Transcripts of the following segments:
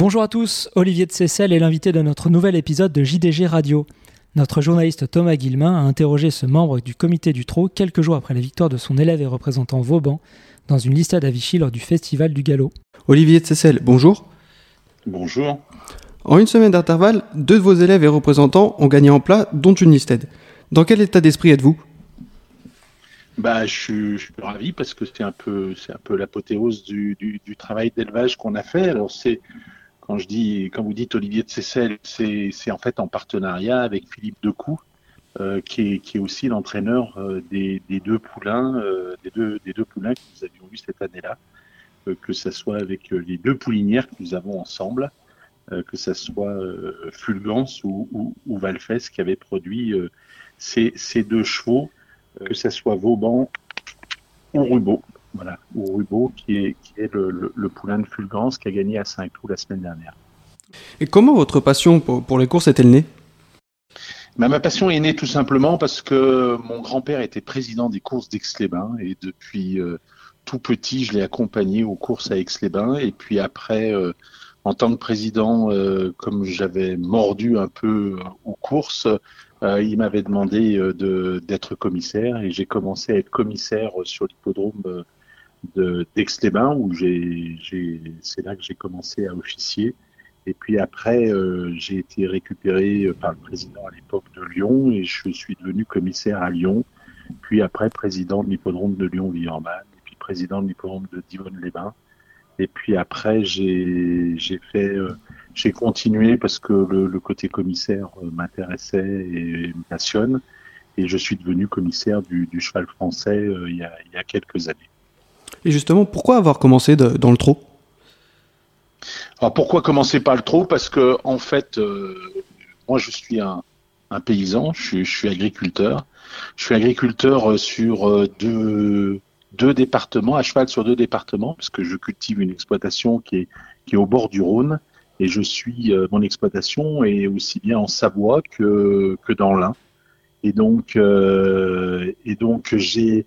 Bonjour à tous, Olivier de Cessel est l'invité de notre nouvel épisode de JDG Radio. Notre journaliste Thomas Guillemin a interrogé ce membre du comité du Trot quelques jours après la victoire de son élève et représentant Vauban dans une listade à Vichy lors du festival du Galop. Olivier de Cessel, bonjour. Bonjour. En une semaine d'intervalle, deux de vos élèves et représentants ont gagné en plat, dont une listed. Dans quel état d'esprit êtes-vous? Bah, je, suis, je, suis, ravi parce que c'est un peu, c'est un peu l'apothéose du, du, du, travail d'élevage qu'on a fait. Alors c'est, quand je dis, quand vous dites Olivier de Cessel, c'est, en fait en partenariat avec Philippe Decou, euh, qui, est, qui est aussi l'entraîneur euh, des, des, deux poulains, euh, des deux, des deux poulains que nous avions vus cette année-là, que ce soit avec les deux poulinières que nous avons ensemble, que ce soit Fulgence ou, ou, ou Valfès qui avait produit ces, ces deux chevaux que ce soit Vauban ou Rubeau. Voilà, ou Rubeau, qui est, qui est le, le, le, poulain de Fulgence qui a gagné à Saint-Cloud la semaine dernière. Et comment votre passion pour, pour les courses est-elle née? Bah, Ma passion est née tout simplement parce que mon grand-père était président des courses d'Aix-les-Bains et depuis euh, tout petit, je l'ai accompagné aux courses à Aix-les-Bains. Et puis après, euh, en tant que président, euh, comme j'avais mordu un peu aux courses, euh, il m'avait demandé euh, de, d'être commissaire et j'ai commencé à être commissaire sur l'hippodrome d'Aix-les-Bains où j'ai, c'est là que j'ai commencé à officier. Et puis après, euh, j'ai été récupéré par le président à l'époque de Lyon et je suis devenu commissaire à Lyon. Puis après, président de l'hippodrome de Lyon-Villeurbanne et puis président de l'hippodrome de Divonne-les-Bains. Et puis après, j'ai, fait euh, j'ai continué parce que le, côté commissaire m'intéressait et me passionne. Et je suis devenu commissaire du, cheval français euh, il, y a, quelques années. Et justement, pourquoi avoir commencé dans le trot Alors pourquoi commencer par le trot Parce que en fait, euh, moi je suis un, paysan, je suis, agriculteur. Je suis agriculteur sur deux, deux départements, à cheval sur deux départements, parce que je cultive une exploitation qui est, qui est au bord du Rhône. Et je suis euh, mon exploitation est aussi bien en Savoie que que dans l'Ain. Et donc euh, et donc j'ai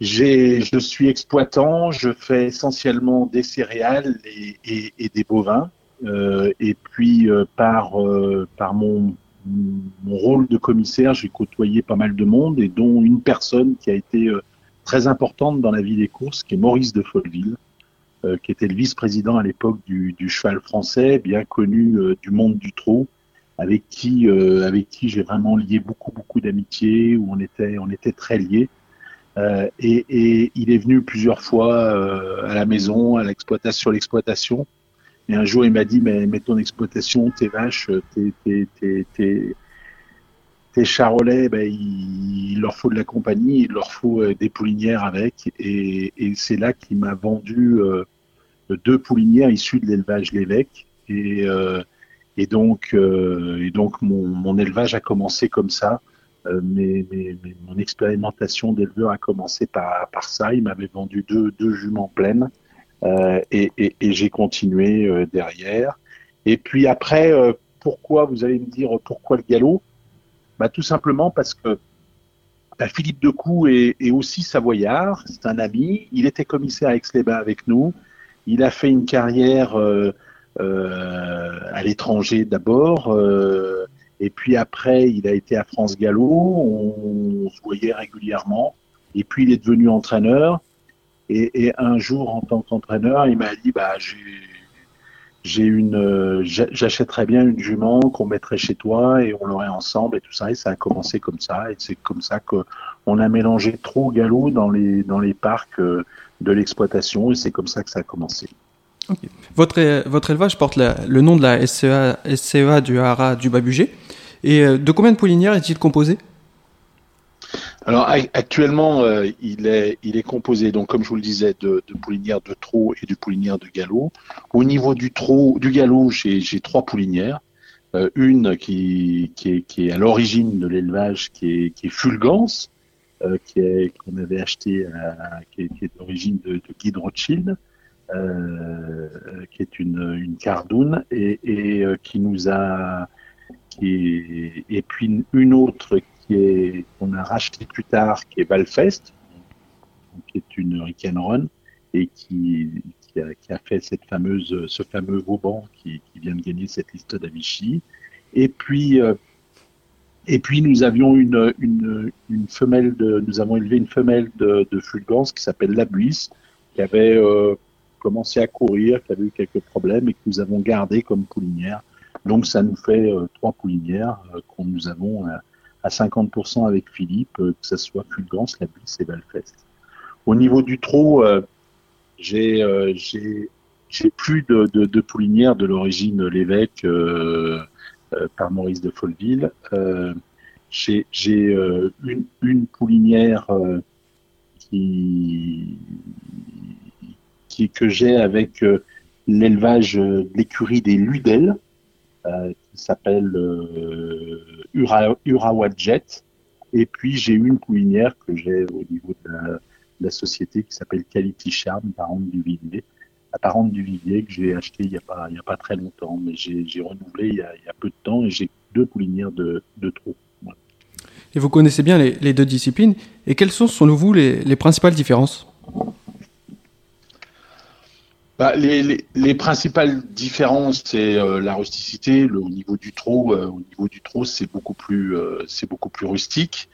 je suis exploitant je fais essentiellement des céréales et, et, et des bovins euh, et puis euh, par euh, par mon mon rôle de commissaire j'ai côtoyé pas mal de monde et dont une personne qui a été euh, très importante dans la vie des courses qui est Maurice de Folleville euh, qui était le vice-président à l'époque du, du, cheval français, bien connu euh, du monde du trot, avec qui, avec qui j'ai vraiment lié beaucoup, beaucoup d'amitié, où on était, on était très liés. Et, et, il est venu plusieurs fois à la maison, à l'exploitation, sur l'exploitation. Et un jour, il m'a dit, mais, mais ton exploitation, tes vaches, tes, tes, tes, tes tes charolais, ben, il, il, leur faut de la compagnie, il leur faut euh, des poulinières avec. Et, et c'est là qu'il m'a vendu euh, deux poulinières issues de l'élevage L'évêque. Et, euh, et, donc, euh, et donc mon, mon, élevage a commencé comme ça. Euh, mais, mon expérimentation d'éleveur a commencé par, ça. Il m'avait vendu deux, deux juments pleines. et, et, j'ai continué derrière. Et puis après, pourquoi, vous allez me dire, pourquoi le galop? Bah, Tout simplement parce que bah, Philippe Decou est, aussi savoyard, c'est un ami, il était commissaire à Aix-les-Bains avec nous, il a fait une carrière euh, euh, à l'étranger d'abord, euh, et puis après il a été à France Gallo, on, se voyait régulièrement, et puis il est devenu entraîneur, et, un jour en tant qu'entraîneur, il m'a dit, bah, j'ai une, euh, j'achèterais bien une jument qu'on mettrait chez toi et on l'aurait ensemble et tout ça. Et ça a commencé comme ça. Et c'est comme ça que on a mélangé trop galop dans les dans les parcs euh, de l'exploitation et c'est comme ça que ça a commencé. Okay. Votre votre élevage porte le nom de la SCA, SCA du Haras du Babugé. Et euh, de combien de poulinières est-il composé? Alors actuellement, euh, il, est, il est composé, donc comme je vous le disais, de, de poulinières de trot et de poulinières de galop. Au niveau du trot, du galop, j'ai trois poulinières. Euh, une qui, qui, est, qui est à l'origine de l'élevage, qui est, qui est Fulgence, euh, qui est qu'on avait acheté, à, qui est, d'origine de, de Guy de Rothschild, qui est une, une cardoune et, et qui nous a, et puis une autre qu'on a racheté plus tard, qui est Valfest, qui est une Run et qui, a, fait cette fameuse, ce fameux Vauban qui, vient de gagner cette liste d'Avicii. Et puis, euh, et puis nous avions une, femelle nous avons élevé une femelle de, de Fulgence qui s'appelle La Buisse, qui avait euh, commencé à courir, qui avait eu quelques problèmes et que nous avons gardé comme poulinière. Donc ça nous fait euh, trois poulinières euh, qu'on nous avons à, à 50% avec Philippe, que ce soit Fulgence, La Buisse et Valfest. Au niveau du trot, j'ai plus de, de, de poulinières de l'origine l'évêque euh, par Maurice de Folleville. Euh, j'ai euh, une, une, poulinière qui, qui, que j'ai avec l'élevage de l'écurie des Ludel, qui s'appelle Ura, Urawa Jet. Et puis j'ai une poulinière que j'ai au niveau de la, la société qui s'appelle Quality Charm, parente du Villiers, apparente du Vivier que j'ai acheté il n'y a, pas, très longtemps, mais j'ai renouvelé il y, a, peu de temps et j'ai deux poulinières de, trop. Et vous connaissez bien les, deux disciplines. Et quelles sont, selon vous, les principales différences? Bah, les, les, les, principales différences, c'est euh, la rusticité. Le, au niveau du trot, euh, au niveau du trot, c'est beaucoup plus, euh, c'est beaucoup plus rustique.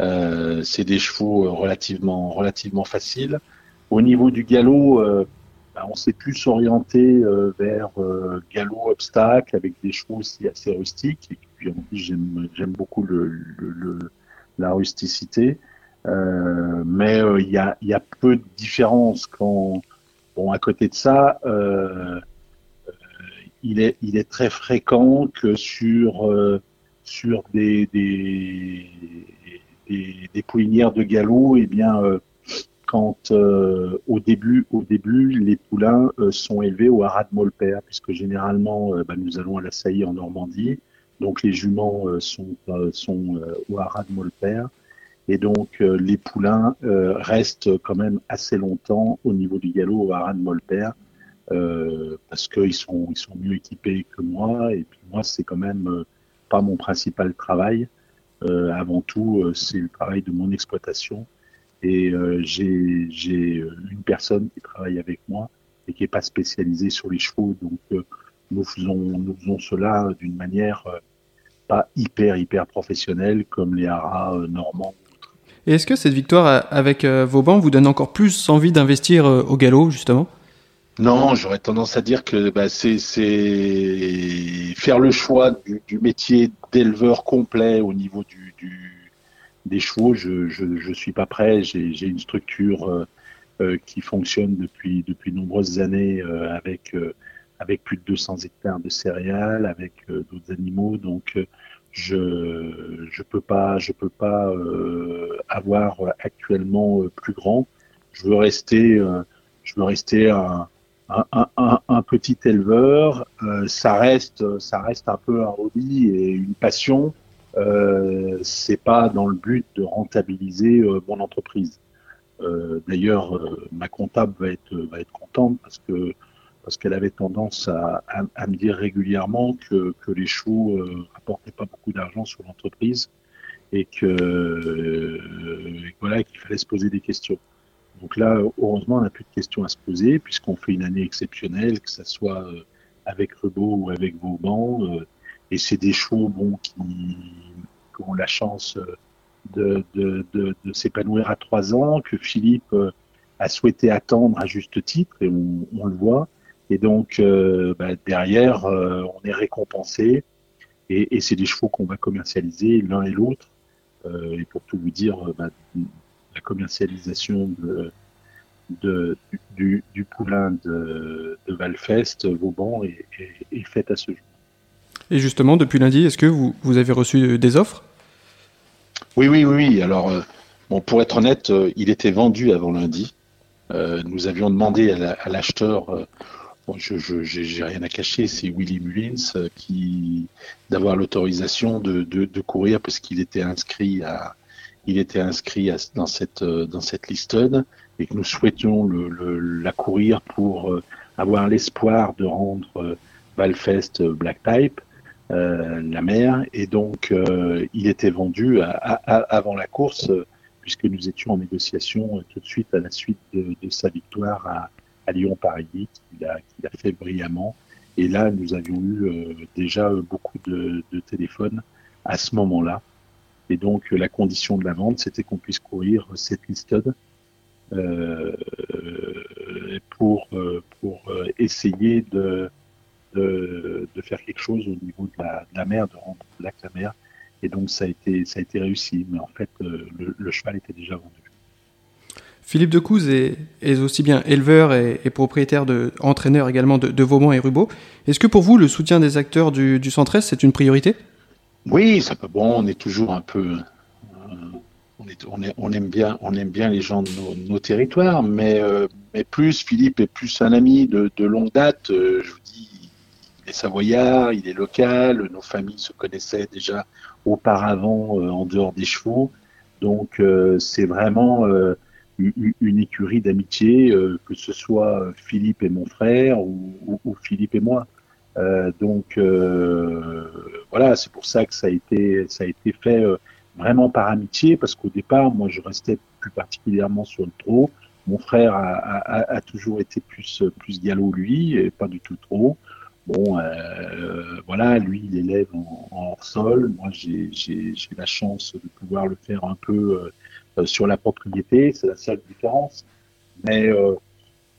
Euh, c'est des chevaux relativement, relativement faciles. Au niveau du galop, bah, on s'est plus orienté euh, vers euh, galop obstacle avec des chevaux aussi assez rustiques. Et puis j'aime j'aime beaucoup le, le, le, la rusticité, euh, mais euh, il y a y a peu de différence quand bon à côté de ça. Euh, il est, il est très fréquent que sur, sur des, poulinières de galop, eh bien, quand euh, au début, au début, les poulains euh, sont élevés au haras de Molper, puisque généralement, euh, bah, nous allons à la saillie en Normandie, donc les juments sont, sont au haras de Molper, et donc les poulains restent quand même assez longtemps au niveau du galop au haras de Molper, parce qu'ils sont, ils sont mieux équipés que moi, et puis moi, c'est quand même pas mon principal travail. avant tout, c'est le travail de mon exploitation. Et euh, j'ai une personne qui travaille avec moi et qui n'est pas spécialisée sur les chevaux. Donc euh, nous, faisons, nous faisons cela d'une manière euh, pas hyper, hyper professionnelle comme les haras euh, normands. Est-ce que cette victoire avec euh, Vauban vous donne encore plus envie d'investir euh, au galop, justement? Non, j'aurais tendance à dire que bah, c'est faire le choix du, métier d'éleveur complet au niveau des chevaux, je, je, je suis pas prêt. J'ai une structure euh, euh, qui fonctionne depuis depuis nombreuses années euh, avec euh, plus de 200 hectares de céréales, avec euh, d'autres animaux. Je je peux pas je peux pas avoir actuellement plus grand. Je veux rester je veux rester un un, un, un, petit éleveur, euh, ça reste, ça reste un peu un hobby et une passion. Euh, c'est pas dans le but de rentabiliser euh, mon entreprise. Euh, D'ailleurs, euh, ma comptable va être, va être contente parce que parce qu'elle avait tendance à, à, à, me dire régulièrement que, que les chevaux euh, rapportaient pas beaucoup d'argent sur l'entreprise et que euh, voilà qu'il fallait se poser des questions. Donc là, heureusement, on n'a plus de questions à se poser puisqu'on fait une année exceptionnelle, que ce soit avec Rebaud ou avec Vauban. Euh, et c'est des chevaux bon, qui, qui, ont la chance de, de, de, de s'épanouir à trois ans, que Philippe euh, a souhaité attendre à juste titre, et on, on le voit. Et donc, euh, bah, derrière, euh, on est récompensé, et, et c'est des chevaux qu'on va commercialiser l'un et l'autre. Euh, et pour tout vous dire, bah, la commercialisation de, de, du, du, poulain de, de Valfest, Vauban, est, est, est faite à ce jour. Et justement, depuis lundi, est-ce que vous, vous, avez reçu des offres? Oui, oui, oui. Alors, bon, pour être honnête, il était vendu avant lundi. Euh, nous avions demandé à l'acheteur, la, bon, je n'ai rien à cacher, c'est Willy Mullins, euh, qui d'avoir l'autorisation de, de, de, courir parce qu'il était inscrit à, il était inscrit à, dans cette dans cette listonne et que nous souhaitions le, le, la courir pour avoir l'espoir de rendre Valfest Black Type. Euh, la mer et donc euh, il était vendu à, à, avant la course euh, puisque nous étions en négociation tout de suite à la suite de, de sa victoire à, à Lyon-Paris, qu'il a, a fait brillamment. Et là, nous avions eu déjà beaucoup de, téléphones à ce moment-là. Et donc, la condition de la vente, c'était qu'on puisse courir cette listed euh, pour, pour essayer de, faire quelque chose au niveau de la, de la mer, de rendre la mer. Et donc, ça a été, ça a été réussi. Mais en fait, le cheval était déjà vendu. Philippe Decouze est, est, aussi bien éleveur et, propriétaire de entraîneur également de, de Vauban et Rubaud. Est-ce que pour vous, le soutien des acteurs du, du Centre-Est, c'est une priorité? Oui, ça peut. Bon, on est toujours un peu. Euh, on, est, est, aime bien, on aime bien les gens de nos, territoires, mais, euh, mais plus Philippe est plus un ami de, longue date. Euh, je vous dis, il est savoyard, il est local. Nos familles se connaissaient déjà auparavant en dehors des chevaux, donc c'est vraiment une écurie d'amitié, euh, que ce soit Philippe et mon frère ou, ou, Philippe et moi. Euh, donc euh, voilà, c'est pour ça que ça a été ça a été fait vraiment par amitié, parce qu'au départ, moi, je restais plus particulièrement sur le trot. Mon frère a, a, a toujours été plus plus galop lui, et pas du tout trop. Bon, euh, voilà, lui, il élève en, en hors sol. Moi, j'ai la chance de pouvoir le faire un peu sur la propriété, c'est la seule différence. Mais euh,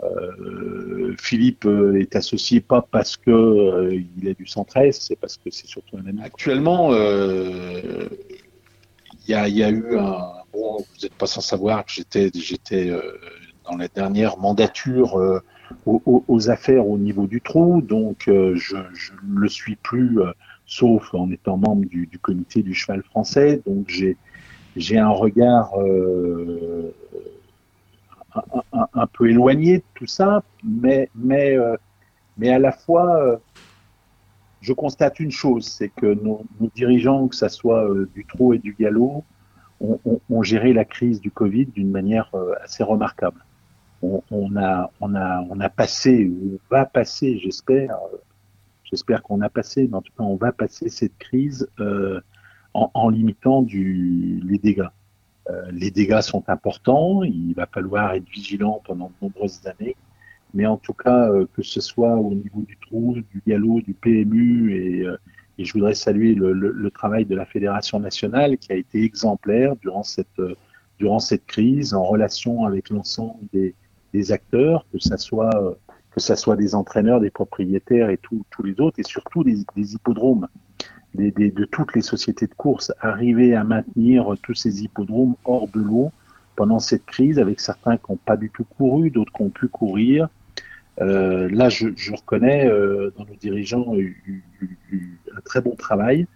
euh, Philippe est associé pas parce que il est du centre-est, c'est parce que c'est surtout un ami. Actuellement, il y a, eu un. Bon, vous n'êtes pas sans savoir que j'étais dans la dernière mandature aux, aux, affaires au niveau du trou, donc je ne le suis plus, sauf en étant membre du, du comité du cheval français. Donc j'ai j'ai un regard euh, un, peu éloigné de tout ça, mais, mais, euh, mais à la fois, euh, je constate une chose, c'est que nos, dirigeants, que ce soit euh, du trot et du galop, ont, géré la crise du Covid d'une manière euh, assez remarquable. On, a, on, a, on a passé, on va passer, j'espère, j'espère qu'on a passé, mais en tout cas, on va passer cette crise en, en limitant du, les dégâts. Euh, les dégâts sont importants, il va falloir être vigilant pendant de nombreuses années, mais en tout cas, euh, que ce soit au niveau du trou, du galop, du PMU, et, euh, et je voudrais saluer le, le, le, travail de la Fédération nationale qui a été exemplaire durant cette, euh, durant cette crise en relation avec l'ensemble des, des, acteurs, que ce soit, euh, que ça soit des entraîneurs, des propriétaires et tous les autres, et surtout des, des hippodromes des, des, de toutes les sociétés de course, arriver à maintenir tous ces hippodromes hors de l'eau pendant cette crise, avec certains qui n'ont pas du tout couru, d'autres qui ont pu courir. Euh, là, je, je reconnais euh, dans nos dirigeants eu, eu, eu, un très bon travail,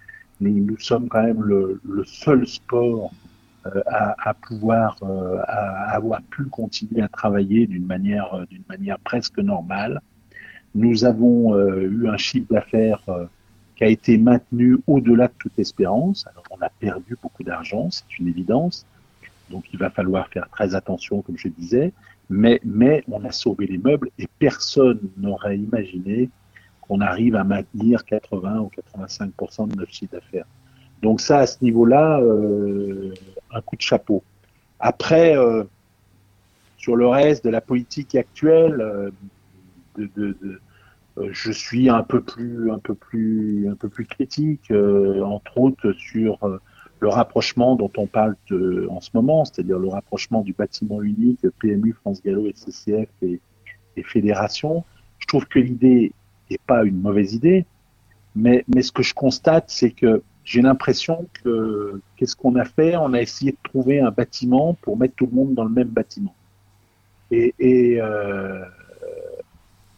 mais nous sommes quand même le, le seul sport euh, à, à, pouvoir euh, à avoir pu continuer à travailler d'une manière euh, d'une manière presque normale. Nous avons euh, eu un chiffre d'affaires qui a été maintenu au-delà de toute espérance. Alors, on a perdu beaucoup d'argent, c'est une évidence. Donc, il va falloir faire très attention, comme je disais. Mais, mais on a sauvé les meubles et personne n'aurait imaginé qu'on arrive à maintenir 80 ou 85% de notre chiffre d'affaires. Donc ça, à ce niveau-là, euh, un coup de chapeau. Après, euh, sur le reste de la politique actuelle, euh, de, de, de, je suis un peu plus, un peu plus, un peu plus critique, euh, entre autres sur euh, le rapprochement dont on parle de, en ce moment, c'est-à-dire le rapprochement du bâtiment unique PMU, France Gallo, SCCF et, et Fédération. Je trouve que l'idée n'est pas une mauvaise idée, mais, mais ce que je constate, c'est que j'ai l'impression que qu'est-ce qu'on a fait? On a essayé de trouver un bâtiment pour mettre tout le monde dans le même bâtiment. Et, et, euh,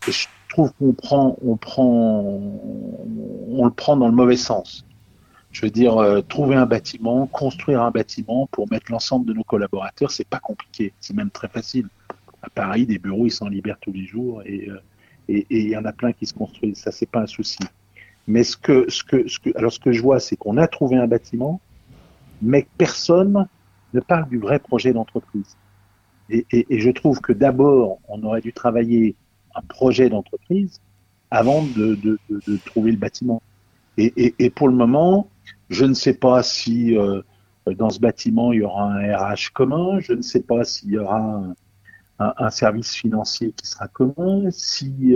et je trouve qu'on prend, on prend, on le prend dans le mauvais sens. Je veux dire, euh, trouver un bâtiment, construire un bâtiment pour mettre l'ensemble de nos collaborateurs, c'est pas compliqué, c'est même très facile. À Paris, des bureaux, ils s'en libèrent tous les jours et euh, et il y en a plein qui se construisent. Ça, c'est pas un souci. Mais ce que, alors ce que je vois, c'est qu'on a trouvé un bâtiment, mais personne ne parle du vrai projet d'entreprise. Et, je trouve que d'abord, on aurait dû travailler un projet d'entreprise avant de, de, trouver le bâtiment. Et, et, pour le moment, je ne sais pas si euh, dans ce bâtiment il y aura un RH commun, je ne sais pas s'il y aura un, service financier qui sera commun, si,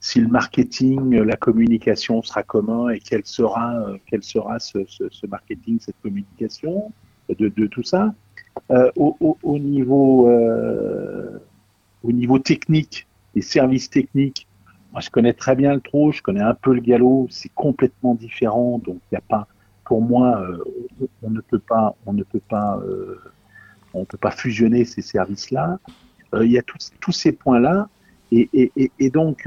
si le marketing, la communication sera commun et quel sera, quel sera ce, ce, marketing, cette communication, de, de tout ça. Au, au, niveau, au niveau technique, les services techniques, moi, je connais très bien le trot, je connais un peu le galop, c'est complètement différent, donc il n'y a pas, pour moi, euh, on ne peut pas, on ne peut pas, euh, peut pas fusionner ces services-là. Euh, il y a tous, ces points-là, et, donc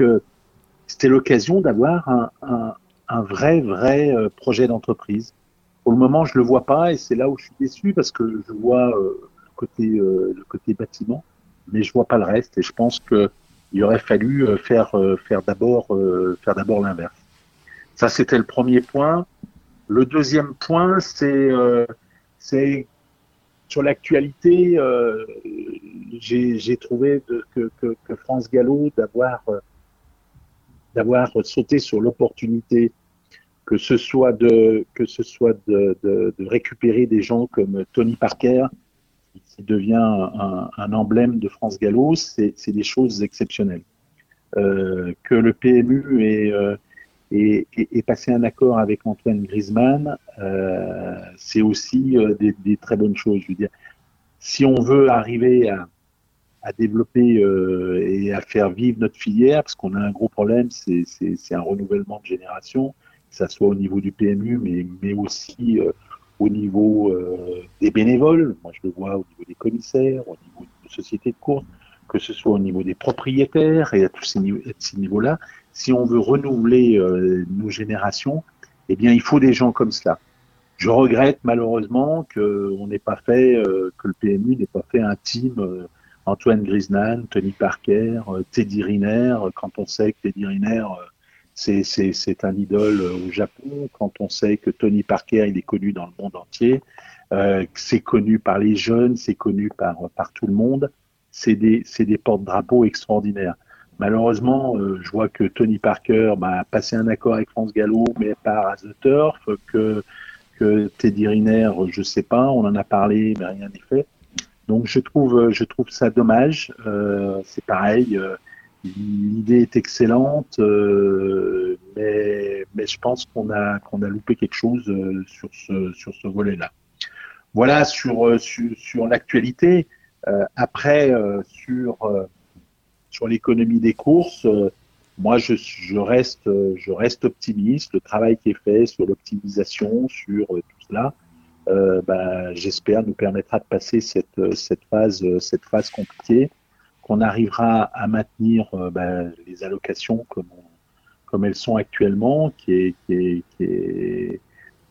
c'était l'occasion d'avoir un, vrai, vrai projet d'entreprise. Pour le moment, je le vois pas, et c'est là où je suis déçu parce que je vois le côté, le côté bâtiment, mais je vois pas le reste, et je pense que il aurait fallu faire faire d'abord faire d'abord l'inverse. Ça, c'était le premier point. Le deuxième point, c'est euh, sur l'actualité. Euh, J'ai trouvé que, France Gallo d'avoir euh, sauté sur l'opportunité que ce soit de récupérer des gens comme Tony Parker devient un, emblème de France Gallo, c'est des choses exceptionnelles. Euh, que le PMU euh, et, passer un accord avec Antoine Griezmann, euh, c'est aussi des, très bonnes choses. Si on veut arriver à, développer et à faire vivre notre filière, parce qu'on a un gros problème, c'est un renouvellement de génération, que ça soit au niveau du PMU, mais, aussi au niveau euh, des bénévoles. Moi, je le vois au niveau des commissaires, au niveau des sociétés de course, que ce soit au niveau des propriétaires et à tous ces, niveaux, niveaux-là si on veut renouveler euh, nos générations, eh bien, il faut des gens comme cela. Je regrette malheureusement qu'on n'ait pas fait, euh, que le PMU n'ait pas fait un team Antoine Griezmann, Tony Parker, Teddy Riner, quand on sait que Teddy Riner, c'est, un idole au Japon, quand on sait que Tony Parker, il est connu dans le monde entier, euh, c'est connu par les jeunes, c'est connu par, par tout le monde, c'est des, des porte-drapeaux extraordinaires. Malheureusement, euh, je vois que Tony Parker bah, a passé un accord avec France Gallo, mais pas à Turf, que, Teddy Riner, je sais pas, on en a parlé, mais rien n'est fait. Donc je trouve, je trouve ça dommage. Euh, c'est pareil, euh, l'idée est excellente, euh, mais, mais je pense qu'on a, qu'on a loupé quelque chose euh, sur ce, sur ce volet-là. Voilà sur, sur, sur l'actualité. après, sur sur l'économie des courses, euh, moi, je, je, reste, je reste optimiste. Le travail qui est fait sur l'optimisation, sur euh, tout cela, euh, ben, j'espère nous permettra de passer cette, cette phase, cette phase compliquée, qu'on arrivera à maintenir ben, les allocations comme, elles sont actuellement, qui,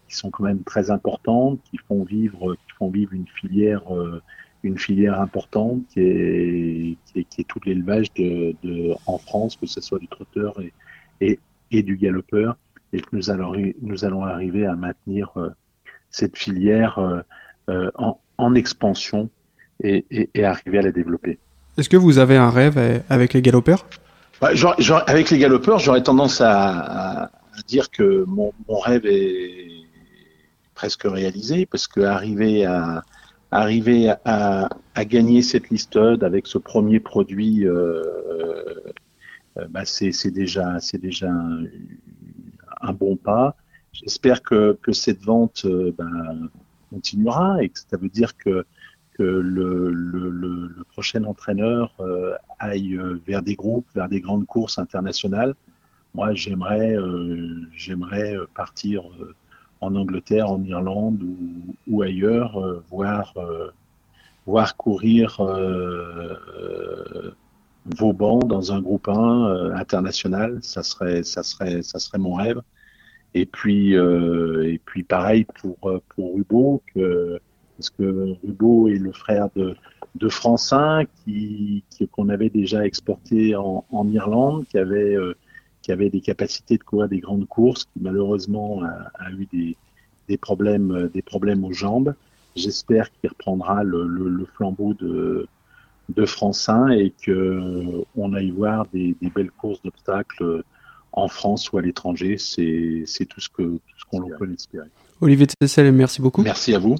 sont quand même très importantes, qui font vivre, vivre une filière importante qui est, tout l'élevage en France, que ce soit du trotteur et, du galopeur, et que nous allons, arriver à maintenir euh, cette filière euh, euh, en, expansion et, arriver à la développer. Est-ce que vous avez un rêve avec les galopeurs? Bah, Avec les galopeurs, j'aurais tendance à, dire que mon, rêve est presque réalisé, parce que arriver à arriver à, gagner cette liste avec ce premier produit, euh, euh, bah c'est déjà, un, bon pas. J'espère que, que cette vente euh, bah, continuera et que ça veut dire que, que le, prochain entraîneur euh, aille vers des groupes, vers des grandes courses internationales. Moi, j'aimerais, j'aimerais partir en Angleterre, en Irlande ou, ailleurs, euh, voir, euh, voir courir euh, Vauban dans un groupe 1 international, ça serait, ça, serait, ça serait mon rêve. Et puis, et puis pareil pour, pour Rubo, que, parce que Rubo est le frère de, de Francin qui qu'on avait déjà exporté en, en Irlande, qui avait qui avait des capacités de courir des grandes courses, qui malheureusement a, a eu des, des, problèmes, des problèmes aux jambes. J'espère qu'il reprendra le, le, le, flambeau de, de Francin et que on aille voir des, des belles courses d'obstacles en France ou à l'étranger. C'est tout ce que tout ce qu'on peut espérer. Olivier Tessel, merci beaucoup. Merci à vous.